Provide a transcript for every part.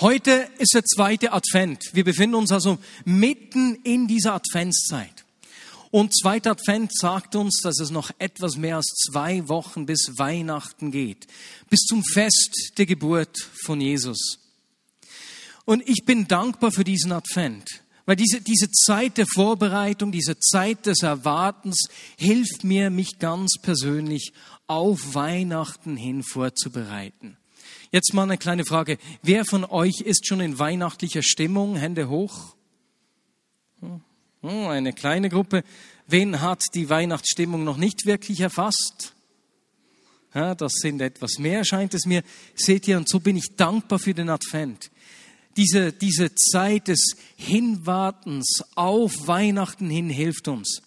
Heute ist der zweite Advent. Wir befinden uns also mitten in dieser Adventszeit. Und zweiter Advent sagt uns, dass es noch etwas mehr als zwei Wochen bis Weihnachten geht, bis zum Fest der Geburt von Jesus. Und ich bin dankbar für diesen Advent, weil diese, diese Zeit der Vorbereitung, diese Zeit des Erwartens hilft mir, mich ganz persönlich auf Weihnachten hin vorzubereiten. Jetzt mal eine kleine Frage. Wer von euch ist schon in weihnachtlicher Stimmung? Hände hoch. Hm, eine kleine Gruppe. Wen hat die Weihnachtsstimmung noch nicht wirklich erfasst? Ja, das sind etwas mehr, scheint es mir. Seht ihr, und so bin ich dankbar für den Advent. Diese, diese Zeit des Hinwartens auf Weihnachten hin hilft uns.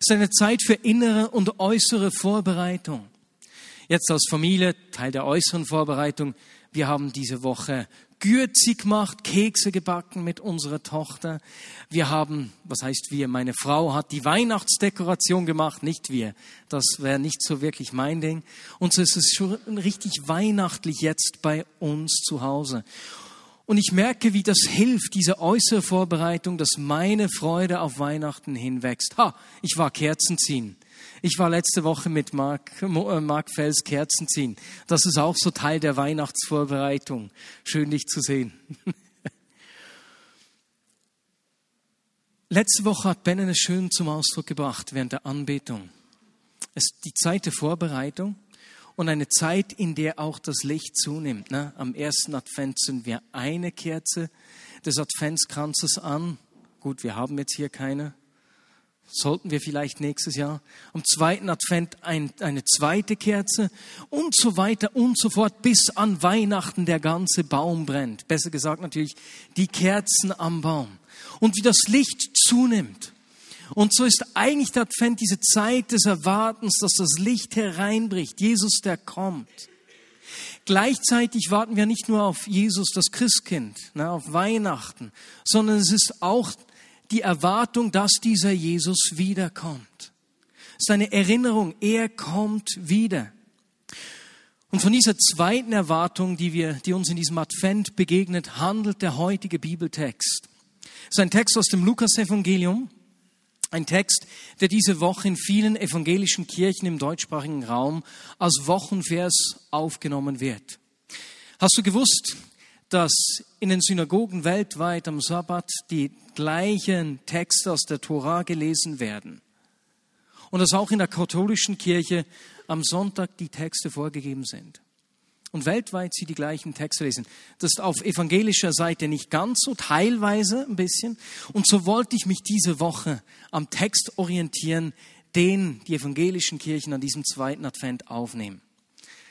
Es ist eine Zeit für innere und äußere Vorbereitung. Jetzt als Familie, Teil der äußeren Vorbereitung, wir haben diese Woche Gürzi gemacht, Kekse gebacken mit unserer Tochter. Wir haben, was heißt wir, meine Frau hat die Weihnachtsdekoration gemacht, nicht wir. Das wäre nicht so wirklich mein Ding. Und so ist es schon richtig weihnachtlich jetzt bei uns zu Hause. Und ich merke, wie das hilft, diese äußere Vorbereitung, dass meine Freude auf Weihnachten hinwächst. Ha, ich war Kerzen ziehen. Ich war letzte Woche mit Mark, äh, Mark Fels Kerzen ziehen. Das ist auch so Teil der Weihnachtsvorbereitung. Schön, dich zu sehen. Letzte Woche hat Ben es schön zum Ausdruck gebracht während der Anbetung. Es ist die Zeit der Vorbereitung und eine Zeit, in der auch das Licht zunimmt. Ne? Am ersten Advent sind wir eine Kerze des Adventskranzes an. Gut, wir haben jetzt hier keine. Sollten wir vielleicht nächstes Jahr. Am zweiten Advent ein, eine zweite Kerze und so weiter und so fort, bis an Weihnachten der ganze Baum brennt. Besser gesagt natürlich die Kerzen am Baum. Und wie das Licht zunimmt. Und so ist eigentlich der Advent diese Zeit des Erwartens, dass das Licht hereinbricht. Jesus, der kommt. Gleichzeitig warten wir nicht nur auf Jesus, das Christkind, na, auf Weihnachten, sondern es ist auch die Erwartung, dass dieser Jesus wiederkommt. Es ist eine Erinnerung, er kommt wieder. Und von dieser zweiten Erwartung, die wir, die uns in diesem Advent begegnet, handelt der heutige Bibeltext. Es ist ein Text aus dem Lukas-Evangelium, ein Text, der diese Woche in vielen evangelischen Kirchen im deutschsprachigen Raum als Wochenvers aufgenommen wird. Hast du gewusst, dass in den Synagogen weltweit am Sabbat die gleichen Texte aus der Tora gelesen werden. Und dass auch in der katholischen Kirche am Sonntag die Texte vorgegeben sind. Und weltweit sie die gleichen Texte lesen. Das ist auf evangelischer Seite nicht ganz so, teilweise ein bisschen. Und so wollte ich mich diese Woche am Text orientieren, den die evangelischen Kirchen an diesem zweiten Advent aufnehmen.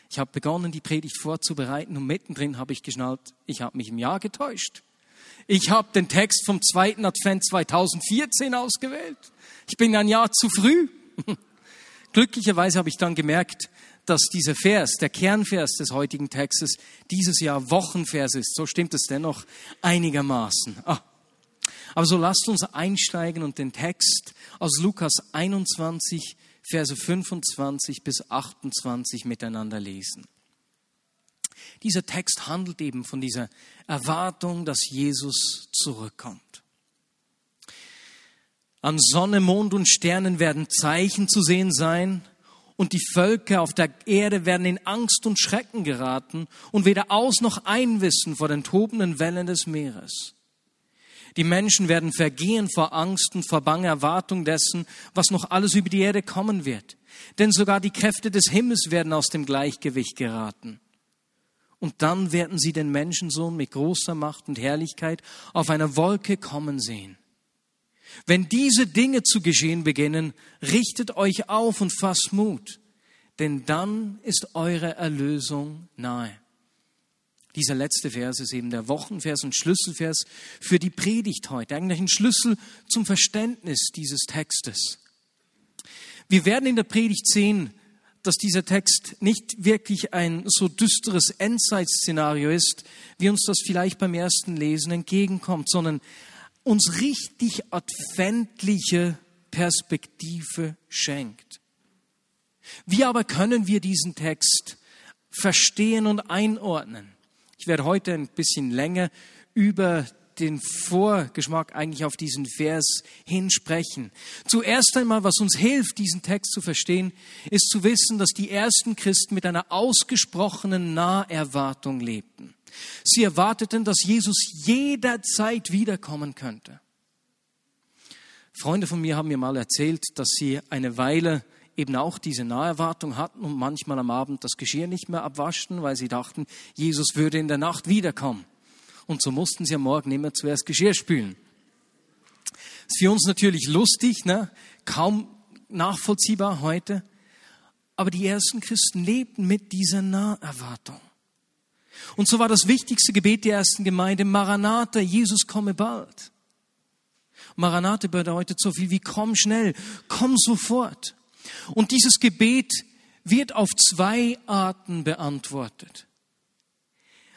Ich habe begonnen, die Predigt vorzubereiten und mittendrin habe ich geschnallt, ich habe mich im Jahr getäuscht. Ich habe den Text vom zweiten Advent 2014 ausgewählt. Ich bin ein Jahr zu früh. Glücklicherweise habe ich dann gemerkt, dass dieser Vers, der Kernvers des heutigen Textes, dieses Jahr Wochenvers ist. So stimmt es dennoch einigermaßen. Ah. Aber so lasst uns einsteigen und den Text aus Lukas 21 Verse 25 bis 28 miteinander lesen. Dieser Text handelt eben von dieser Erwartung, dass Jesus zurückkommt. An Sonne, Mond und Sternen werden Zeichen zu sehen sein, und die Völker auf der Erde werden in Angst und Schrecken geraten und weder aus noch einwissen vor den tobenden Wellen des Meeres. Die Menschen werden vergehen vor Angst und vor banger Erwartung dessen, was noch alles über die Erde kommen wird. Denn sogar die Kräfte des Himmels werden aus dem Gleichgewicht geraten. Und dann werden sie den Menschensohn mit großer Macht und Herrlichkeit auf einer Wolke kommen sehen. Wenn diese Dinge zu geschehen beginnen, richtet euch auf und fasst Mut, denn dann ist eure Erlösung nahe. Dieser letzte Vers ist eben der Wochenvers und Schlüsselvers für die Predigt heute, eigentlich ein Schlüssel zum Verständnis dieses Textes. Wir werden in der Predigt sehen, dass dieser Text nicht wirklich ein so düsteres Endzeitszenario ist, wie uns das vielleicht beim ersten Lesen entgegenkommt, sondern uns richtig adventliche Perspektive schenkt. Wie aber können wir diesen Text verstehen und einordnen? Ich werde heute ein bisschen länger über den Vorgeschmack eigentlich auf diesen Vers hinsprechen. Zuerst einmal, was uns hilft, diesen Text zu verstehen, ist zu wissen, dass die ersten Christen mit einer ausgesprochenen Naherwartung lebten. Sie erwarteten, dass Jesus jederzeit wiederkommen könnte. Freunde von mir haben mir mal erzählt, dass sie eine Weile eben auch diese Naherwartung hatten und manchmal am Abend das Geschirr nicht mehr abwaschten, weil sie dachten, Jesus würde in der Nacht wiederkommen. Und so mussten sie am Morgen immer zuerst Geschirr spülen. Ist für uns natürlich lustig, ne? kaum nachvollziehbar heute. Aber die ersten Christen lebten mit dieser Naherwartung. Und so war das wichtigste Gebet der ersten Gemeinde, Maranatha, Jesus komme bald. Maranatha bedeutet so viel wie komm schnell, komm sofort. Und dieses Gebet wird auf zwei Arten beantwortet.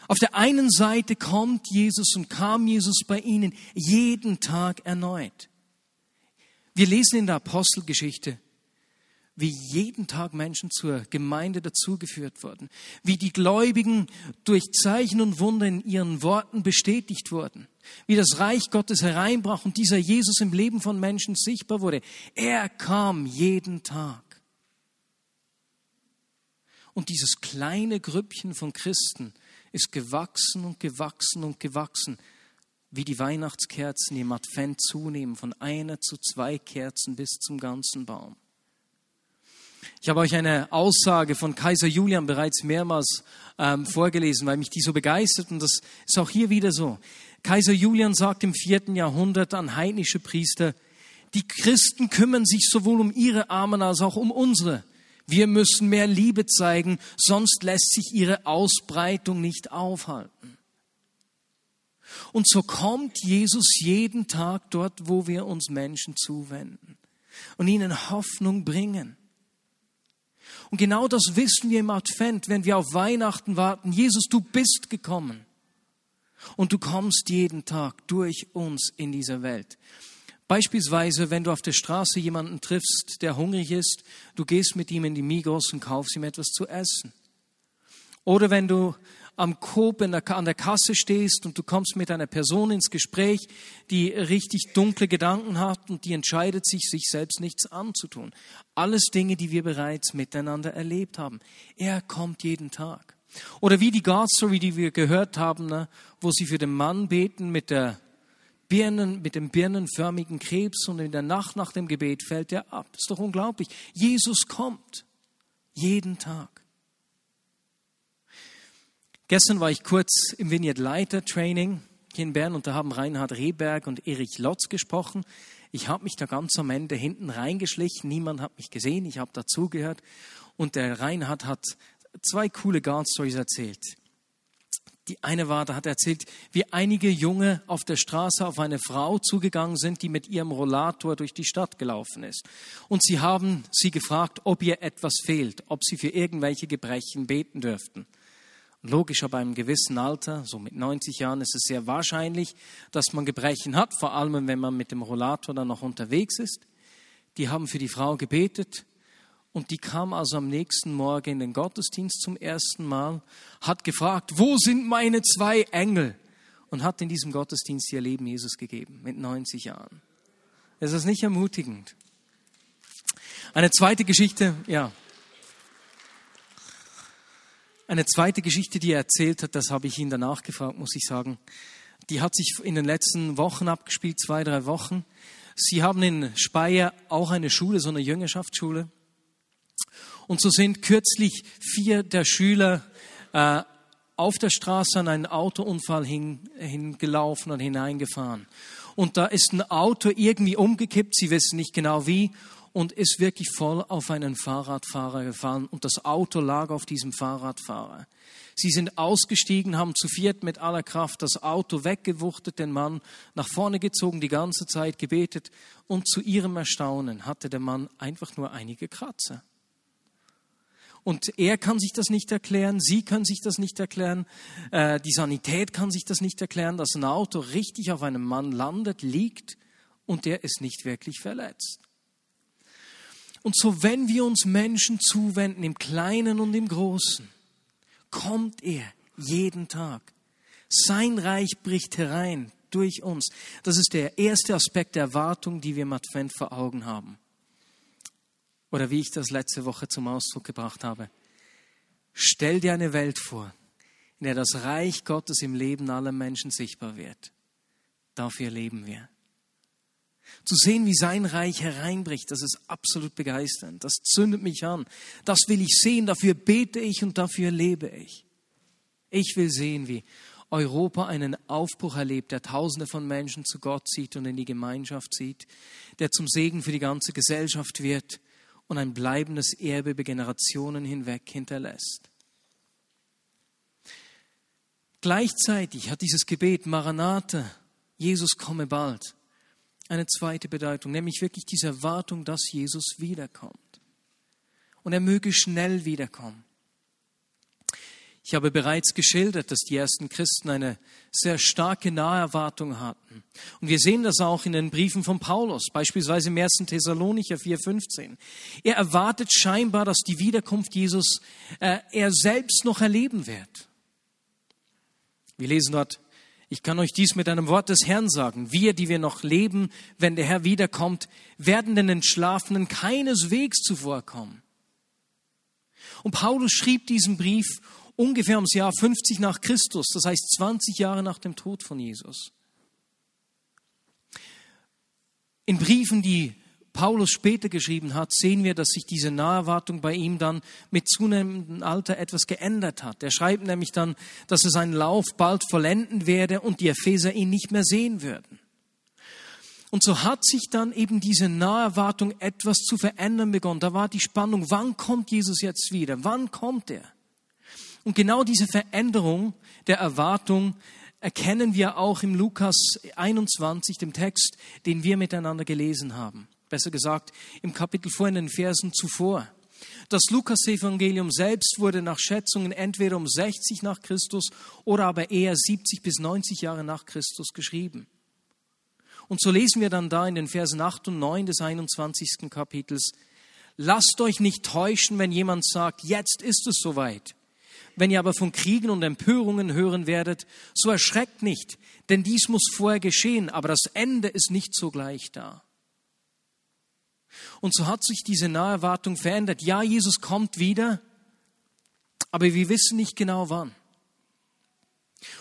Auf der einen Seite kommt Jesus und kam Jesus bei ihnen jeden Tag erneut. Wir lesen in der Apostelgeschichte, wie jeden Tag Menschen zur Gemeinde dazugeführt wurden, wie die Gläubigen durch Zeichen und Wunder in ihren Worten bestätigt wurden, wie das Reich Gottes hereinbrach und dieser Jesus im Leben von Menschen sichtbar wurde. Er kam jeden Tag. Und dieses kleine Grüppchen von Christen ist gewachsen und gewachsen und gewachsen, wie die Weihnachtskerzen im Advent zunehmen, von einer zu zwei Kerzen bis zum ganzen Baum. Ich habe euch eine Aussage von Kaiser Julian bereits mehrmals ähm, vorgelesen, weil mich die so begeistert und das ist auch hier wieder so. Kaiser Julian sagt im vierten Jahrhundert an heidnische Priester, die Christen kümmern sich sowohl um ihre Armen als auch um unsere. Wir müssen mehr Liebe zeigen, sonst lässt sich ihre Ausbreitung nicht aufhalten. Und so kommt Jesus jeden Tag dort, wo wir uns Menschen zuwenden und ihnen Hoffnung bringen. Und genau das wissen wir im Advent, wenn wir auf Weihnachten warten. Jesus, du bist gekommen. Und du kommst jeden Tag durch uns in dieser Welt. Beispielsweise, wenn du auf der Straße jemanden triffst, der hungrig ist, du gehst mit ihm in die Migros und kaufst ihm etwas zu essen. Oder wenn du am Coop der, an der Kasse stehst und du kommst mit einer Person ins Gespräch, die richtig dunkle Gedanken hat und die entscheidet sich, sich selbst nichts anzutun. Alles Dinge, die wir bereits miteinander erlebt haben. Er kommt jeden Tag. Oder wie die God-Story, die wir gehört haben, ne, wo sie für den Mann beten mit der Birnen, mit dem birnenförmigen Krebs und in der Nacht nach dem Gebet fällt er ab. Ist doch unglaublich. Jesus kommt jeden Tag. Gestern war ich kurz im Vineyard Leiter Training hier in Bern und da haben Reinhard Rehberg und Erich Lotz gesprochen. Ich habe mich da ganz am Ende hinten reingeschlichen. Niemand hat mich gesehen. Ich habe dazugehört. Und der Reinhard hat zwei coole God Stories erzählt. Die eine war, da hat er erzählt, wie einige Junge auf der Straße auf eine Frau zugegangen sind, die mit ihrem Rollator durch die Stadt gelaufen ist. Und sie haben sie gefragt, ob ihr etwas fehlt, ob sie für irgendwelche Gebrechen beten dürften. Logisch, aber einem gewissen Alter, so mit 90 Jahren, ist es sehr wahrscheinlich, dass man Gebrechen hat, vor allem wenn man mit dem Rollator dann noch unterwegs ist. Die haben für die Frau gebetet und die kam also am nächsten Morgen in den Gottesdienst zum ersten Mal, hat gefragt, wo sind meine zwei Engel? Und hat in diesem Gottesdienst ihr Leben Jesus gegeben, mit 90 Jahren. Ist das nicht ermutigend? Eine zweite Geschichte, ja, eine zweite Geschichte, die er erzählt hat, das habe ich ihn danach gefragt, muss ich sagen. Die hat sich in den letzten Wochen abgespielt, zwei, drei Wochen. Sie haben in Speyer auch eine Schule, so eine Jüngerschaftsschule. Und so sind kürzlich vier der Schüler äh, auf der Straße an einen Autounfall hin, hingelaufen und hineingefahren. Und da ist ein Auto irgendwie umgekippt, sie wissen nicht genau wie, und ist wirklich voll auf einen Fahrradfahrer gefahren und das Auto lag auf diesem Fahrradfahrer. Sie sind ausgestiegen, haben zu viert mit aller Kraft das Auto weggewuchtet, den Mann nach vorne gezogen, die ganze Zeit gebetet und zu ihrem Erstaunen hatte der Mann einfach nur einige Kratzer. Und er kann sich das nicht erklären, sie können sich das nicht erklären, äh, die Sanität kann sich das nicht erklären, dass ein Auto richtig auf einem Mann landet, liegt und der ist nicht wirklich verletzt. Und so, wenn wir uns Menschen zuwenden, im Kleinen und im Großen, kommt er jeden Tag Sein Reich bricht herein durch uns. Das ist der erste Aspekt der Erwartung, die wir im Advent vor Augen haben. Oder wie ich das letzte Woche zum Ausdruck gebracht habe. Stell dir eine Welt vor, in der das Reich Gottes im Leben aller Menschen sichtbar wird. Dafür leben wir. Zu sehen, wie sein Reich hereinbricht, das ist absolut begeisternd. Das zündet mich an. Das will ich sehen, dafür bete ich und dafür lebe ich. Ich will sehen, wie Europa einen Aufbruch erlebt, der Tausende von Menschen zu Gott zieht und in die Gemeinschaft zieht, der zum Segen für die ganze Gesellschaft wird und ein bleibendes Erbe über Generationen hinweg hinterlässt. Gleichzeitig hat dieses Gebet Maranatha, Jesus komme bald, eine zweite Bedeutung, nämlich wirklich diese Erwartung, dass Jesus wiederkommt. Und er möge schnell wiederkommen. Ich habe bereits geschildert, dass die ersten Christen eine sehr starke Naherwartung hatten. Und wir sehen das auch in den Briefen von Paulus, beispielsweise im 1. Thessalonicher 4,15. Er erwartet scheinbar, dass die Wiederkunft Jesus äh, er selbst noch erleben wird. Wir lesen dort, ich kann euch dies mit einem Wort des Herrn sagen. Wir, die wir noch leben, wenn der Herr wiederkommt, werden den Entschlafenen keineswegs zuvorkommen. Und Paulus schrieb diesen Brief ungefähr ums Jahr 50 nach Christus, das heißt 20 Jahre nach dem Tod von Jesus. In Briefen, die Paulus später geschrieben hat, sehen wir, dass sich diese Naherwartung bei ihm dann mit zunehmendem Alter etwas geändert hat. Er schreibt nämlich dann, dass er seinen Lauf bald vollenden werde und die Epheser ihn nicht mehr sehen würden. Und so hat sich dann eben diese Naherwartung etwas zu verändern begonnen. Da war die Spannung, wann kommt Jesus jetzt wieder? Wann kommt er? Und genau diese Veränderung der Erwartung erkennen wir auch im Lukas 21, dem Text, den wir miteinander gelesen haben besser gesagt im Kapitel vor in den Versen zuvor. Das Lukas-Evangelium selbst wurde nach Schätzungen entweder um 60 nach Christus oder aber eher 70 bis 90 Jahre nach Christus geschrieben. Und so lesen wir dann da in den Versen 8 und 9 des 21. Kapitels, Lasst euch nicht täuschen, wenn jemand sagt, jetzt ist es soweit. Wenn ihr aber von Kriegen und Empörungen hören werdet, so erschreckt nicht, denn dies muss vorher geschehen, aber das Ende ist nicht sogleich da. Und so hat sich diese Naherwartung verändert. Ja, Jesus kommt wieder, aber wir wissen nicht genau wann.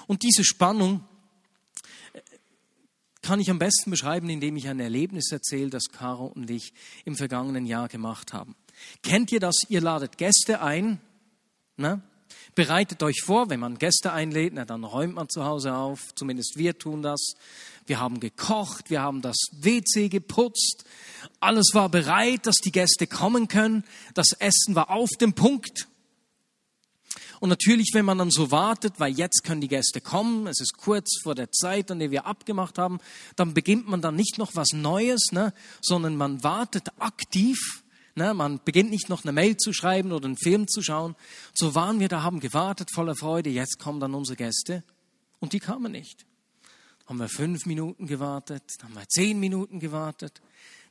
Und diese Spannung äh, kann ich am besten beschreiben, indem ich ein Erlebnis erzähle, das Caro und ich im vergangenen Jahr gemacht haben. Kennt ihr das? Ihr ladet Gäste ein, ne? Bereitet euch vor, wenn man Gäste einlädt, na, dann räumt man zu Hause auf, zumindest wir tun das. Wir haben gekocht, wir haben das WC geputzt, alles war bereit, dass die Gäste kommen können. Das Essen war auf dem Punkt. Und natürlich, wenn man dann so wartet, weil jetzt können die Gäste kommen, es ist kurz vor der Zeit, an der wir abgemacht haben, dann beginnt man dann nicht noch was Neues, ne, sondern man wartet aktiv. Ne, man beginnt nicht noch eine Mail zu schreiben oder einen Film zu schauen. So waren wir da, haben gewartet, voller Freude. Jetzt kommen dann unsere Gäste und die kamen nicht. Haben wir fünf Minuten gewartet, haben wir zehn Minuten gewartet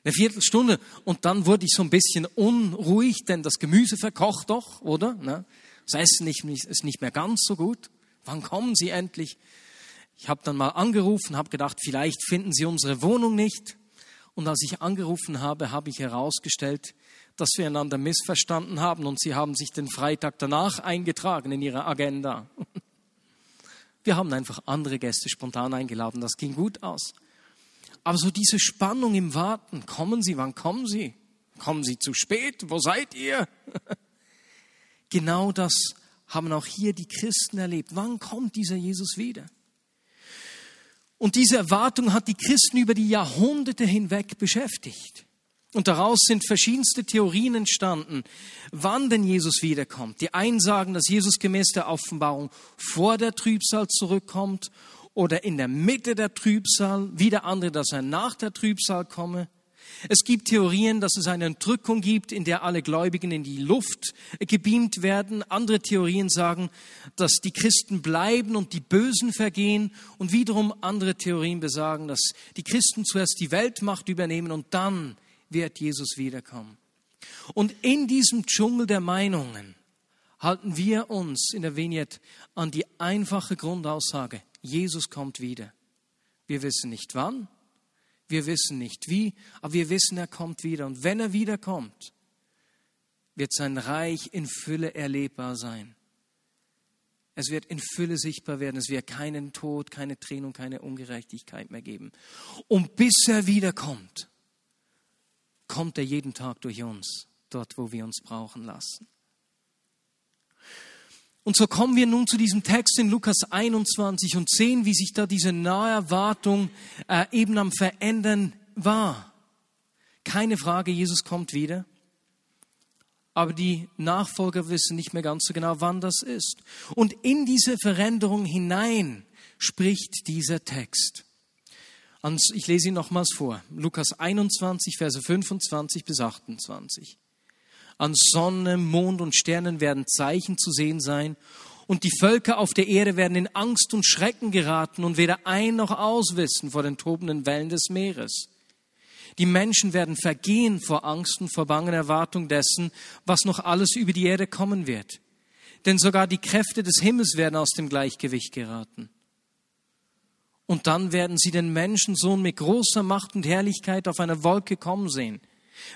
eine Viertelstunde und dann wurde ich so ein bisschen unruhig, denn das Gemüse verkocht doch, oder? Ne? Das Essen ist nicht mehr ganz so gut. Wann kommen Sie endlich? Ich habe dann mal angerufen, habe gedacht, vielleicht finden Sie unsere Wohnung nicht. Und als ich angerufen habe, habe ich herausgestellt, dass wir einander missverstanden haben und Sie haben sich den Freitag danach eingetragen in Ihre Agenda. Wir haben einfach andere Gäste spontan eingeladen. Das ging gut aus. Aber so diese Spannung im Warten, kommen Sie, wann kommen Sie? Kommen Sie zu spät? Wo seid ihr? genau das haben auch hier die Christen erlebt. Wann kommt dieser Jesus wieder? Und diese Erwartung hat die Christen über die Jahrhunderte hinweg beschäftigt. Und daraus sind verschiedenste Theorien entstanden, wann denn Jesus wiederkommt. Die einen sagen, dass Jesus gemäß der Offenbarung vor der Trübsal zurückkommt oder in der Mitte der Trübsal, wieder andere, dass er nach der Trübsal komme. Es gibt Theorien, dass es eine Entrückung gibt, in der alle Gläubigen in die Luft gebeamt werden. Andere Theorien sagen, dass die Christen bleiben und die Bösen vergehen. Und wiederum andere Theorien besagen, dass die Christen zuerst die Weltmacht übernehmen und dann wird Jesus wiederkommen. Und in diesem Dschungel der Meinungen halten wir uns in der Vignette an die einfache Grundaussage, Jesus kommt wieder. Wir wissen nicht wann, wir wissen nicht wie, aber wir wissen, er kommt wieder. Und wenn er wiederkommt, wird sein Reich in Fülle erlebbar sein. Es wird in Fülle sichtbar werden. Es wird keinen Tod, keine Trennung, keine Ungerechtigkeit mehr geben. Und bis er wiederkommt, kommt er jeden Tag durch uns, dort, wo wir uns brauchen lassen. Und so kommen wir nun zu diesem Text in Lukas 21 und sehen, wie sich da diese nahe Erwartung äh, eben am Verändern war. Keine Frage, Jesus kommt wieder. Aber die Nachfolger wissen nicht mehr ganz so genau, wann das ist. Und in diese Veränderung hinein spricht dieser Text. Ich lese ihn nochmals vor. Lukas 21, Verse 25 bis 28. An Sonne, Mond und Sternen werden Zeichen zu sehen sein, und die Völker auf der Erde werden in Angst und Schrecken geraten und weder ein noch auswissen vor den tobenden Wellen des Meeres. Die Menschen werden vergehen vor Angst und vor bangen Erwartung dessen, was noch alles über die Erde kommen wird. Denn sogar die Kräfte des Himmels werden aus dem Gleichgewicht geraten. Und dann werden sie den Menschensohn mit großer Macht und Herrlichkeit auf einer Wolke kommen sehen.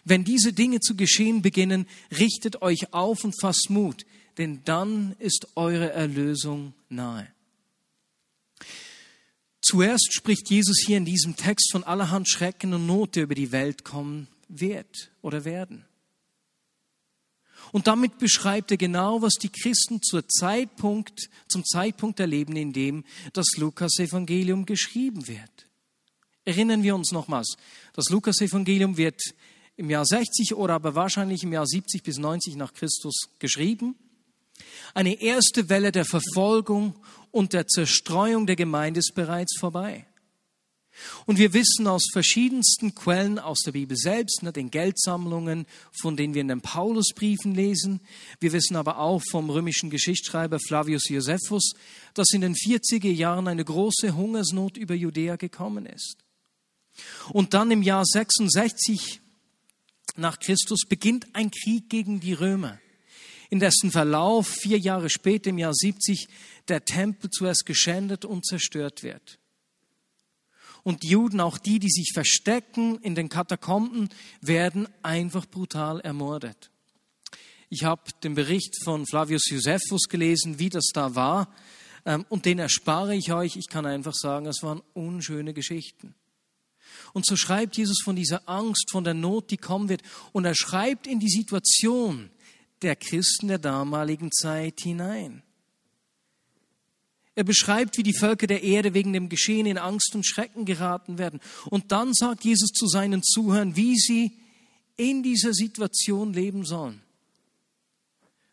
Wenn diese Dinge zu geschehen beginnen, richtet euch auf und fasst Mut, denn dann ist eure Erlösung nahe. Zuerst spricht Jesus hier in diesem Text von allerhand Schrecken und Not, der über die Welt kommen wird oder werden. Und damit beschreibt er genau, was die Christen zur Zeitpunkt, zum Zeitpunkt erleben, in dem das Lukas-Evangelium geschrieben wird. Erinnern wir uns nochmals, das Lukas-Evangelium wird im Jahr 60 oder aber wahrscheinlich im Jahr 70 bis 90 nach Christus geschrieben. Eine erste Welle der Verfolgung und der Zerstreuung der Gemeinde ist bereits vorbei. Und wir wissen aus verschiedensten Quellen aus der Bibel selbst, ne, den Geldsammlungen, von denen wir in den Paulusbriefen lesen. Wir wissen aber auch vom römischen Geschichtsschreiber Flavius Josephus, dass in den 40er Jahren eine große Hungersnot über Judäa gekommen ist. Und dann im Jahr 66 nach Christus beginnt ein Krieg gegen die Römer, in dessen Verlauf vier Jahre später, im Jahr 70, der Tempel zuerst geschändet und zerstört wird. Und die Juden, auch die, die sich verstecken in den Katakomben, werden einfach brutal ermordet. Ich habe den Bericht von Flavius Josephus gelesen, wie das da war, ähm, und den erspare ich euch. Ich kann einfach sagen, es waren unschöne Geschichten. Und so schreibt Jesus von dieser Angst, von der Not, die kommen wird. Und er schreibt in die Situation der Christen der damaligen Zeit hinein. Er beschreibt, wie die Völker der Erde wegen dem Geschehen in Angst und Schrecken geraten werden. Und dann sagt Jesus zu seinen Zuhörern, wie sie in dieser Situation leben sollen.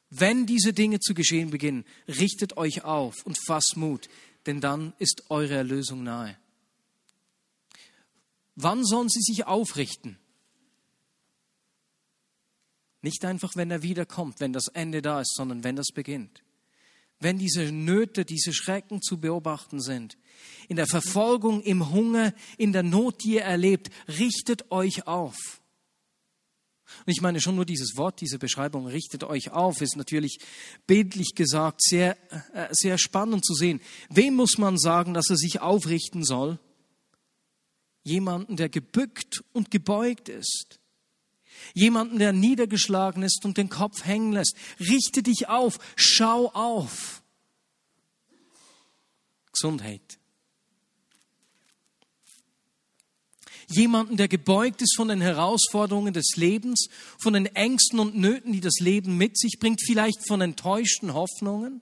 Wenn diese Dinge zu geschehen beginnen, richtet euch auf und fasst Mut, denn dann ist eure Erlösung nahe. Wann sollen sie sich aufrichten? Nicht einfach, wenn er wiederkommt, wenn das Ende da ist, sondern wenn das beginnt. Wenn diese Nöte, diese Schrecken zu beobachten sind. In der Verfolgung, im Hunger, in der Not, die ihr erlebt, richtet euch auf. Und ich meine schon nur dieses Wort, diese Beschreibung, richtet euch auf, ist natürlich bildlich gesagt sehr, äh, sehr spannend zu sehen. Wem muss man sagen, dass er sich aufrichten soll? Jemanden, der gebückt und gebeugt ist. Jemanden, der niedergeschlagen ist und den Kopf hängen lässt. Richte dich auf, schau auf. Gesundheit. Jemanden, der gebeugt ist von den Herausforderungen des Lebens, von den Ängsten und Nöten, die das Leben mit sich bringt, vielleicht von enttäuschten Hoffnungen.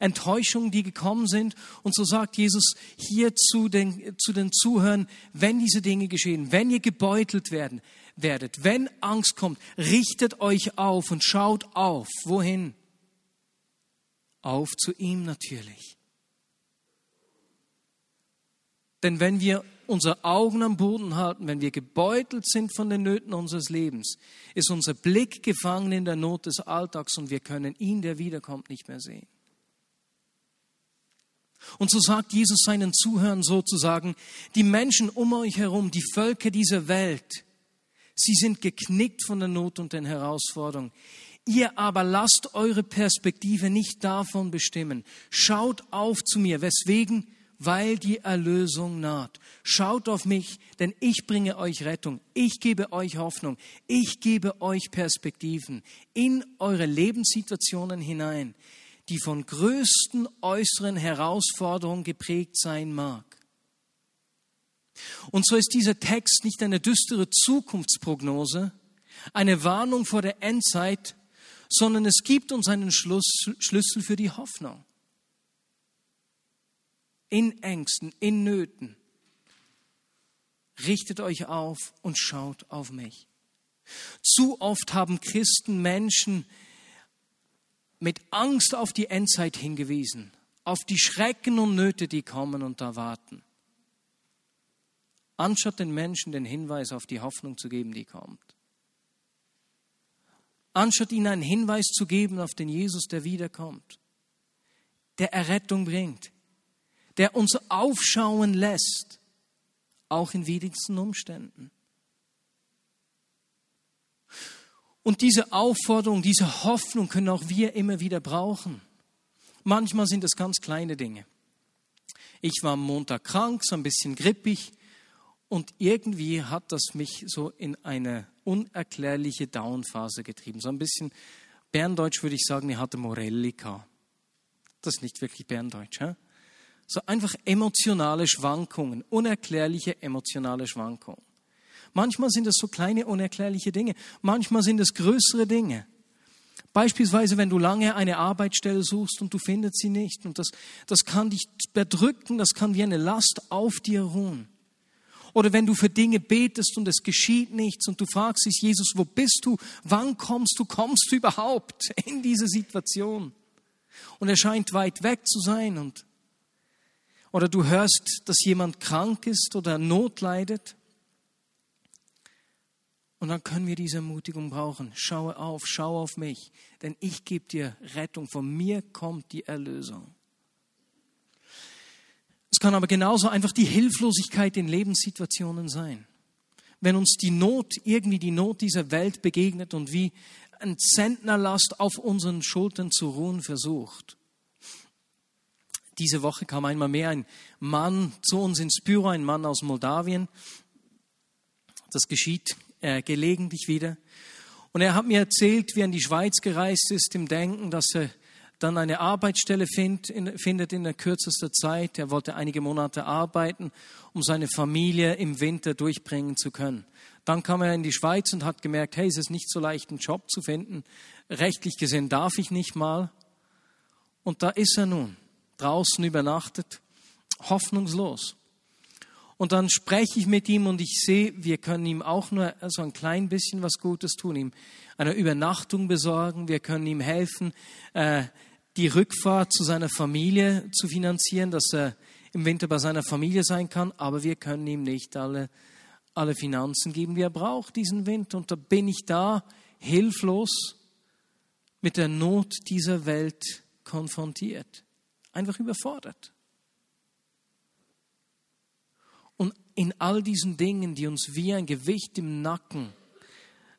Enttäuschungen, die gekommen sind. Und so sagt Jesus hier zu den, zu den Zuhörern, wenn diese Dinge geschehen, wenn ihr gebeutelt werden, werdet, wenn Angst kommt, richtet euch auf und schaut auf. Wohin? Auf zu ihm natürlich. Denn wenn wir unsere Augen am Boden halten, wenn wir gebeutelt sind von den Nöten unseres Lebens, ist unser Blick gefangen in der Not des Alltags und wir können ihn, der wiederkommt, nicht mehr sehen. Und so sagt Jesus seinen Zuhörern sozusagen, die Menschen um euch herum, die Völker dieser Welt, sie sind geknickt von der Not und den Herausforderungen. Ihr aber lasst eure Perspektive nicht davon bestimmen. Schaut auf zu mir. Weswegen? weil die Erlösung naht. Schaut auf mich, denn ich bringe euch Rettung. Ich gebe euch Hoffnung. Ich gebe euch Perspektiven in eure Lebenssituationen hinein, die von größten äußeren Herausforderungen geprägt sein mag. Und so ist dieser Text nicht eine düstere Zukunftsprognose, eine Warnung vor der Endzeit, sondern es gibt uns einen Schlüssel für die Hoffnung. In Ängsten, in Nöten. Richtet euch auf und schaut auf mich. Zu oft haben Christen Menschen mit Angst auf die Endzeit hingewiesen, auf die Schrecken und Nöte, die kommen und da warten, anstatt den Menschen den Hinweis auf die Hoffnung zu geben, die kommt anstatt ihnen einen Hinweis zu geben auf den Jesus, der wiederkommt, der Errettung bringt, der uns aufschauen lässt, auch in widrigsten Umständen. Und diese Aufforderung, diese Hoffnung können auch wir immer wieder brauchen. Manchmal sind es ganz kleine Dinge. Ich war am Montag krank, so ein bisschen grippig und irgendwie hat das mich so in eine unerklärliche Downphase getrieben. So ein bisschen Berndeutsch würde ich sagen, ich hatte Morellika. Das ist nicht wirklich Berndeutsch. Hä? So einfach emotionale Schwankungen, unerklärliche emotionale Schwankungen. Manchmal sind es so kleine unerklärliche Dinge, manchmal sind es größere Dinge. Beispielsweise, wenn du lange eine Arbeitsstelle suchst und du findest sie nicht. Und das, das kann dich bedrücken, das kann wie eine Last auf dir ruhen. Oder wenn du für Dinge betest und es geschieht nichts und du fragst dich, Jesus, wo bist du? Wann kommst du? Kommst du überhaupt in diese Situation? Und er scheint weit weg zu sein und oder du hörst, dass jemand krank ist oder Not leidet. Und dann können wir diese Ermutigung brauchen. Schaue auf, schau auf mich, denn ich gebe dir Rettung. Von mir kommt die Erlösung. Es kann aber genauso einfach die Hilflosigkeit in Lebenssituationen sein. Wenn uns die Not, irgendwie die Not dieser Welt begegnet und wie ein Zentnerlast auf unseren Schultern zu ruhen versucht. Diese Woche kam einmal mehr ein Mann zu uns ins Büro, ein Mann aus Moldawien. Das geschieht äh, gelegentlich wieder. Und er hat mir erzählt, wie er in die Schweiz gereist ist, im Denken, dass er dann eine Arbeitsstelle find, in, findet in der kürzester Zeit. Er wollte einige Monate arbeiten, um seine Familie im Winter durchbringen zu können. Dann kam er in die Schweiz und hat gemerkt, hey, es ist nicht so leicht, einen Job zu finden. Rechtlich gesehen darf ich nicht mal. Und da ist er nun, draußen übernachtet, hoffnungslos. Und dann spreche ich mit ihm und ich sehe, wir können ihm auch nur so ein klein bisschen was Gutes tun, ihm eine Übernachtung besorgen, wir können ihm helfen, äh, die Rückfahrt zu seiner Familie zu finanzieren, dass er im Winter bei seiner Familie sein kann, aber wir können ihm nicht alle, alle Finanzen geben, die er braucht diesen Winter. Und da bin ich da hilflos mit der Not dieser Welt konfrontiert, einfach überfordert. Und in all diesen Dingen, die uns wie ein Gewicht im Nacken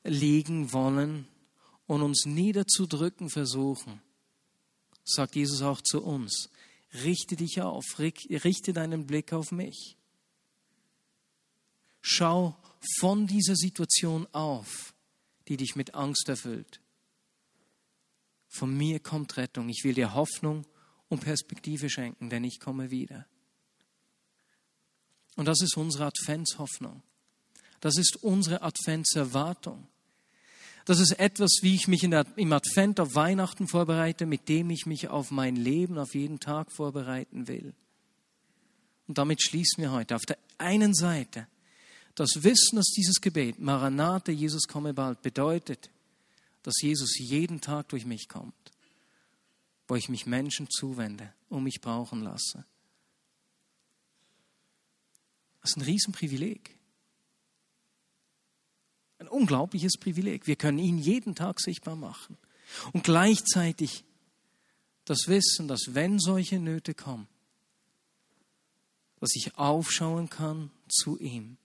legen wollen und uns niederzudrücken versuchen, sagt Jesus auch zu uns, richte dich auf, richte deinen Blick auf mich. Schau von dieser Situation auf, die dich mit Angst erfüllt. Von mir kommt Rettung. Ich will dir Hoffnung und Perspektive schenken, denn ich komme wieder. Und das ist unsere Adventshoffnung. Das ist unsere Adventserwartung. Das ist etwas, wie ich mich der, im Advent auf Weihnachten vorbereite, mit dem ich mich auf mein Leben, auf jeden Tag vorbereiten will. Und damit schließen wir heute auf der einen Seite das Wissen, dass dieses Gebet, Maranatha, Jesus komme bald, bedeutet, dass Jesus jeden Tag durch mich kommt, wo ich mich Menschen zuwende und mich brauchen lasse. Das ist ein Riesenprivileg. Ein unglaubliches Privileg. Wir können ihn jeden Tag sichtbar machen. Und gleichzeitig das Wissen, dass wenn solche Nöte kommen, dass ich aufschauen kann zu ihm.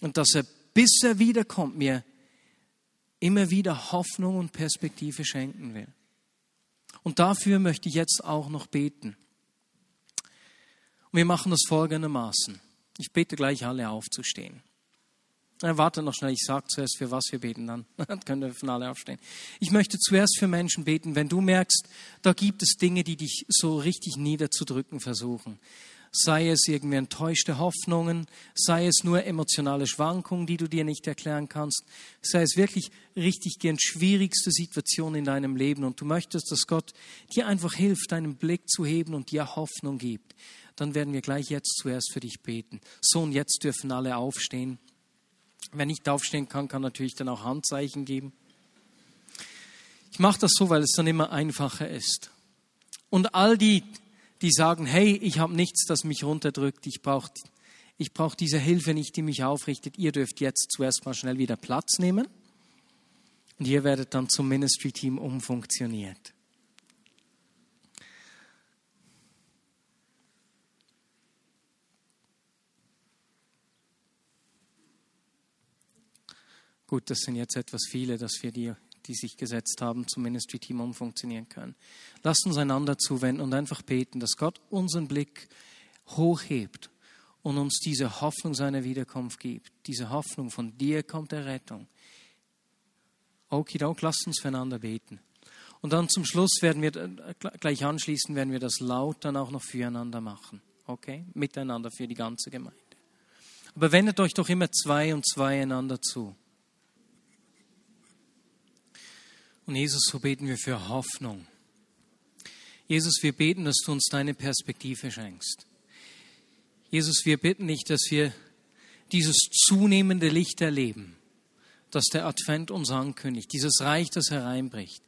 Und dass er, bis er wiederkommt, mir immer wieder Hoffnung und Perspektive schenken will. Und dafür möchte ich jetzt auch noch beten. Und wir machen das folgendermaßen. Ich bete gleich alle aufzustehen. Ja, warte noch schnell, ich sage zuerst, für was wir beten, dann, dann können wir von alle aufstehen. Ich möchte zuerst für Menschen beten, wenn du merkst, da gibt es Dinge, die dich so richtig niederzudrücken versuchen. Sei es irgendwie enttäuschte Hoffnungen, sei es nur emotionale Schwankungen, die du dir nicht erklären kannst, sei es wirklich richtig gern schwierigste Situation in deinem Leben und du möchtest, dass Gott dir einfach hilft, deinen Blick zu heben und dir Hoffnung gibt, dann werden wir gleich jetzt zuerst für dich beten. So und jetzt dürfen alle aufstehen. Wer nicht aufstehen kann, kann natürlich dann auch Handzeichen geben. Ich mache das so, weil es dann immer einfacher ist. Und all die, die sagen, hey, ich habe nichts, das mich runterdrückt, ich brauche ich brauch diese Hilfe nicht, die mich aufrichtet, ihr dürft jetzt zuerst mal schnell wieder Platz nehmen. Und ihr werdet dann zum Ministry-Team umfunktioniert. Gut, das sind jetzt etwas viele, dass wir die, die sich gesetzt haben, zum Ministry-Team umfunktionieren können. Lasst uns einander zuwenden und einfach beten, dass Gott unseren Blick hochhebt und uns diese Hoffnung seiner Wiederkunft gibt. Diese Hoffnung, von dir kommt der Rettung. Okidok, lasst uns füreinander beten. Und dann zum Schluss werden wir, äh, gleich anschließend, werden wir das laut dann auch noch füreinander machen. Okay? Miteinander für die ganze Gemeinde. Aber wendet euch doch immer zwei und zwei einander zu. Und Jesus, so beten wir für Hoffnung. Jesus, wir beten, dass du uns deine Perspektive schenkst. Jesus, wir bitten nicht, dass wir dieses zunehmende Licht erleben, das der Advent uns ankündigt, dieses Reich, das hereinbricht.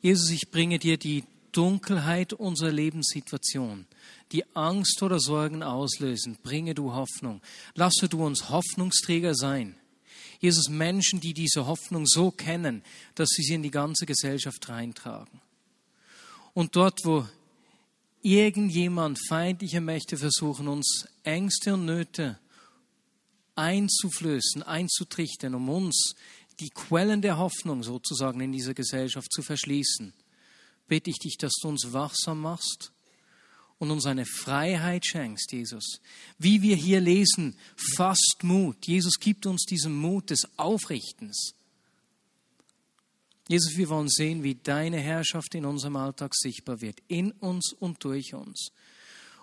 Jesus, ich bringe dir die Dunkelheit unserer Lebenssituation, die Angst oder Sorgen auslösen. Bringe du Hoffnung. Lasse du uns Hoffnungsträger sein. Jesus, Menschen, die diese Hoffnung so kennen, dass sie sie in die ganze Gesellschaft reintragen. Und dort, wo irgendjemand, feindliche Mächte versuchen, uns Ängste und Nöte einzuflößen, einzutrichtern, um uns die Quellen der Hoffnung sozusagen in dieser Gesellschaft zu verschließen, bitte ich dich, dass du uns wachsam machst und uns eine Freiheit schenkst, Jesus. Wie wir hier lesen, fast Mut. Jesus gibt uns diesen Mut des Aufrichtens. Jesus, wir wollen sehen, wie deine Herrschaft in unserem Alltag sichtbar wird, in uns und durch uns.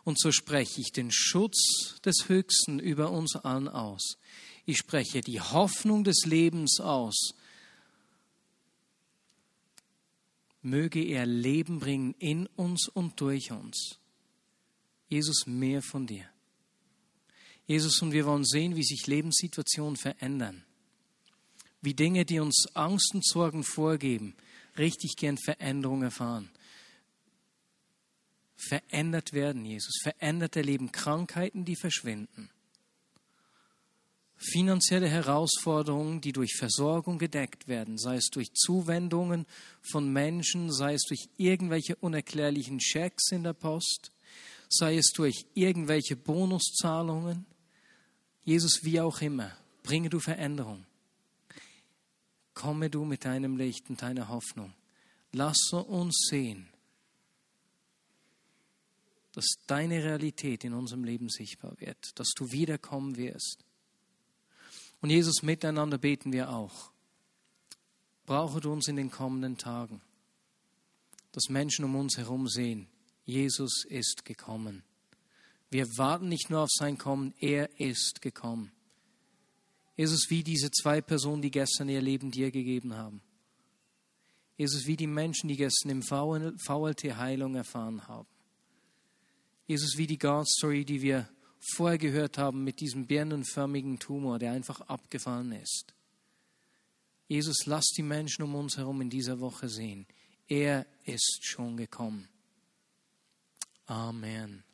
Und so spreche ich den Schutz des Höchsten über uns allen aus. Ich spreche die Hoffnung des Lebens aus. Möge er Leben bringen in uns und durch uns. Jesus, mehr von dir. Jesus, und wir wollen sehen, wie sich Lebenssituationen verändern. Wie Dinge, die uns Angst und Sorgen vorgeben, richtig gern Veränderung erfahren. Verändert werden, Jesus. Verändert erleben Krankheiten, die verschwinden. Finanzielle Herausforderungen, die durch Versorgung gedeckt werden, sei es durch Zuwendungen von Menschen, sei es durch irgendwelche unerklärlichen Schecks in der Post, sei es durch irgendwelche Bonuszahlungen. Jesus, wie auch immer, bringe du Veränderung. Komme du mit deinem Licht und deiner Hoffnung. Lasse uns sehen, dass deine Realität in unserem Leben sichtbar wird, dass du wiederkommen wirst. Und Jesus, miteinander beten wir auch. Brauche du uns in den kommenden Tagen, dass Menschen um uns herum sehen, Jesus ist gekommen. Wir warten nicht nur auf sein Kommen, er ist gekommen. Jesus, wie diese zwei Personen, die gestern ihr Leben dir gegeben haben. Jesus, wie die Menschen, die gestern im VLT Heilung erfahren haben. Jesus, wie die God Story, die wir vorher gehört haben mit diesem birnenförmigen Tumor, der einfach abgefallen ist. Jesus, lass die Menschen um uns herum in dieser Woche sehen. Er ist schon gekommen. Amen.